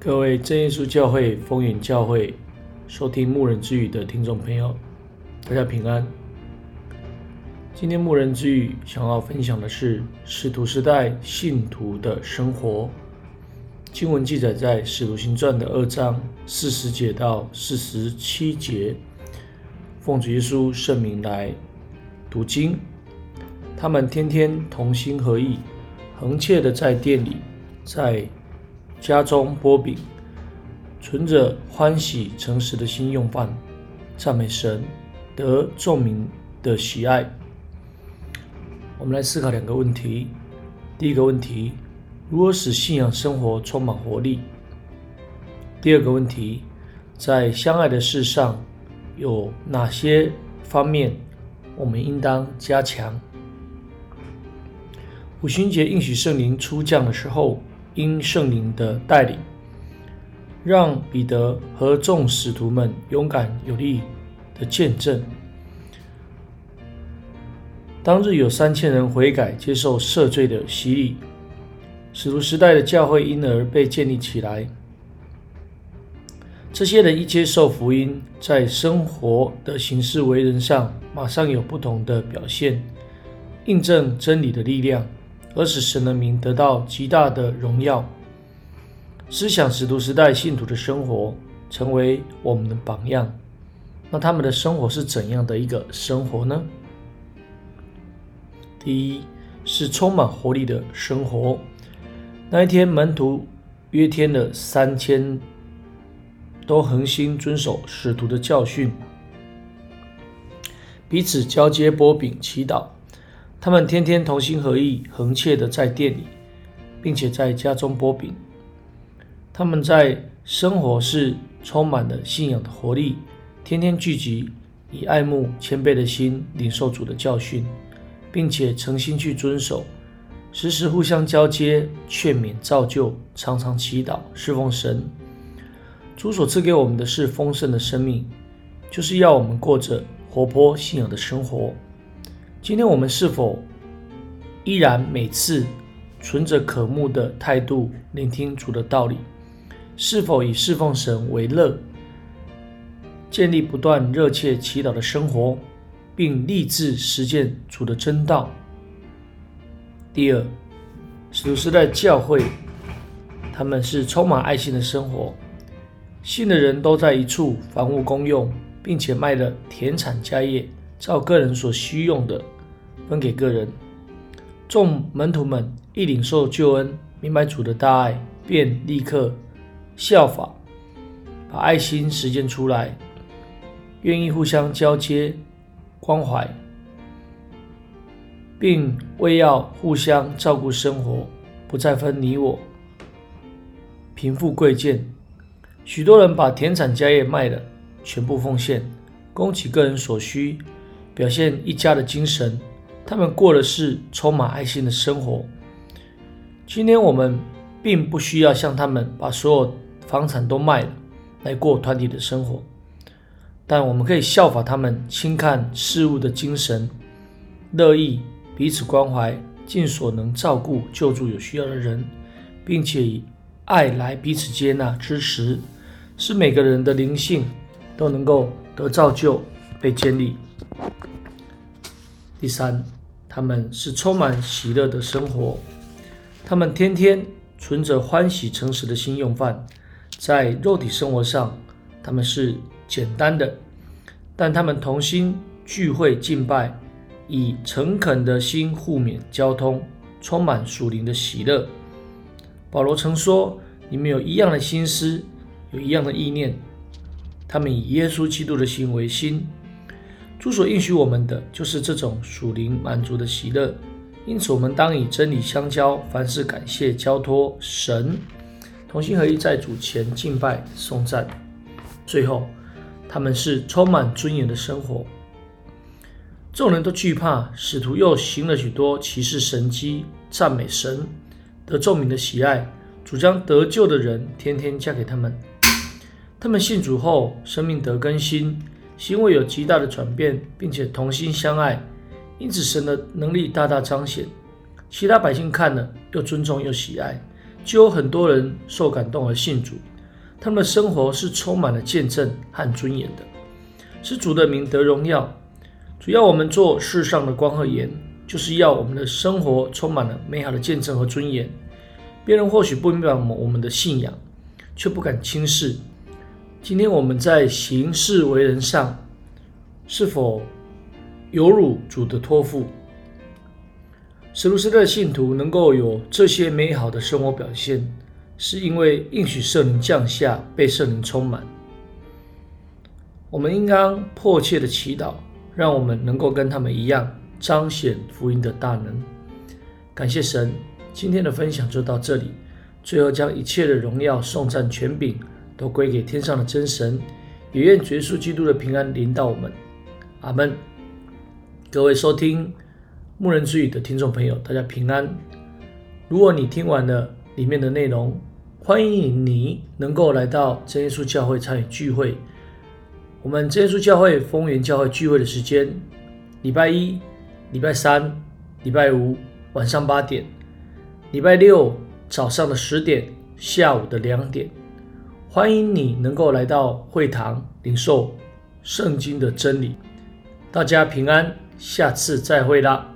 各位真耶稣教会风云教会收听牧人之语的听众朋友，大家平安。今天牧人之语想要分享的是使徒时代信徒的生活。经文记载在《使徒行传》的二章四十节到四十七节。奉主耶稣圣名来读经。他们天天同心合意，恒切的在店里，在家中波饼，存着欢喜诚实的心用饭，赞美神，得众民的喜爱。我们来思考两个问题：第一个问题，如何使信仰生活充满活力？第二个问题，在相爱的事上有哪些方面我们应当加强？五旬节应许圣灵出降的时候。因圣灵的带领，让彼得和众使徒们勇敢有力的见证。当日有三千人悔改，接受赦罪的洗礼。使徒时代的教会因而被建立起来。这些人一接受福音，在生活的行事为人上，马上有不同的表现，印证真理的力量。而使神的名得到极大的荣耀。思想使徒时代信徒的生活，成为我们的榜样。那他们的生活是怎样的一个生活呢？第一是充满活力的生活。那一天，门徒约天的三千，都恒心遵守使徒的教训，彼此交接波饼祈祷。他们天天同心合意，恒切的在店里，并且在家中擘饼。他们在生活是充满了信仰的活力，天天聚集，以爱慕谦卑的心领受主的教训，并且诚心去遵守，时时互相交接、劝勉、造就，常常祈祷、侍奉神。主所赐给我们的是丰盛的生命，就是要我们过着活泼信仰的生活。今天我们是否依然每次存着渴慕的态度聆听主的道理？是否以侍奉神为乐，建立不断热切祈祷的生活，并立志实践主的真道？第二，使徒时代教会，他们是充满爱心的生活，信的人都在一处房屋公用，并且卖了田产家业。照个人所需用的分给个人，众门徒们一领受救恩，明白主的大爱，便立刻效法，把爱心实践出来，愿意互相交接关怀，并为要互相照顾生活，不再分你我贫富贵贱。许多人把田产家业卖了，全部奉献，供给个人所需。表现一家的精神，他们过的是充满爱心的生活。今天我们并不需要像他们把所有房产都卖了来过团体的生活，但我们可以效法他们轻看事物的精神，乐意彼此关怀，尽所能照顾救助有需要的人，并且以爱来彼此接纳支持，使每个人的灵性都能够得造就、被建立。第三，他们是充满喜乐的生活。他们天天存着欢喜诚实的心用饭，在肉体生活上，他们是简单的，但他们同心聚会敬拜，以诚恳的心互勉交通，充满属灵的喜乐。保罗曾说：“你们有一样的心思，有一样的意念。”他们以耶稣基督的心为心。主所应许我们的就是这种属灵满足的喜乐，因此我们当以真理相交，凡事感谢交托神，同心合意在主前敬拜颂赞。最后，他们是充满尊严的生活。众人都惧怕，使徒又行了许多奇事神迹，赞美神，得众民的喜爱。主将得救的人天天嫁给他们，他们信主后，生命得更新。行为有极大的转变，并且同心相爱，因此神的能力大大彰显。其他百姓看了，又尊重又喜爱，就有很多人受感动而信主。他们的生活是充满了见证和尊严的，是主的名得荣耀。主要我们做世上的光和盐，就是要我们的生活充满了美好的见证和尊严。别人或许不明白我们的信仰，却不敢轻视。今天我们在行事为人上，是否有辱主的托付？使徒时代的信徒能够有这些美好的生活表现，是因为应许圣灵降下，被圣灵充满。我们应当迫切的祈祷，让我们能够跟他们一样，彰显福音的大能。感谢神。今天的分享就到这里，最后将一切的荣耀、送赞、权柄都归给天上的真神，也愿耶稣基督的平安临到我们。阿门。各位收听牧人之语的听众朋友，大家平安。如果你听完了里面的内容，欢迎你能够来到真耶稣教会参与聚会。我们真耶稣教会丰原教会聚会的时间：礼拜一、礼拜三、礼拜五晚上八点。礼拜六早上的十点，下午的两点，欢迎你能够来到会堂领受圣经的真理。大家平安，下次再会啦。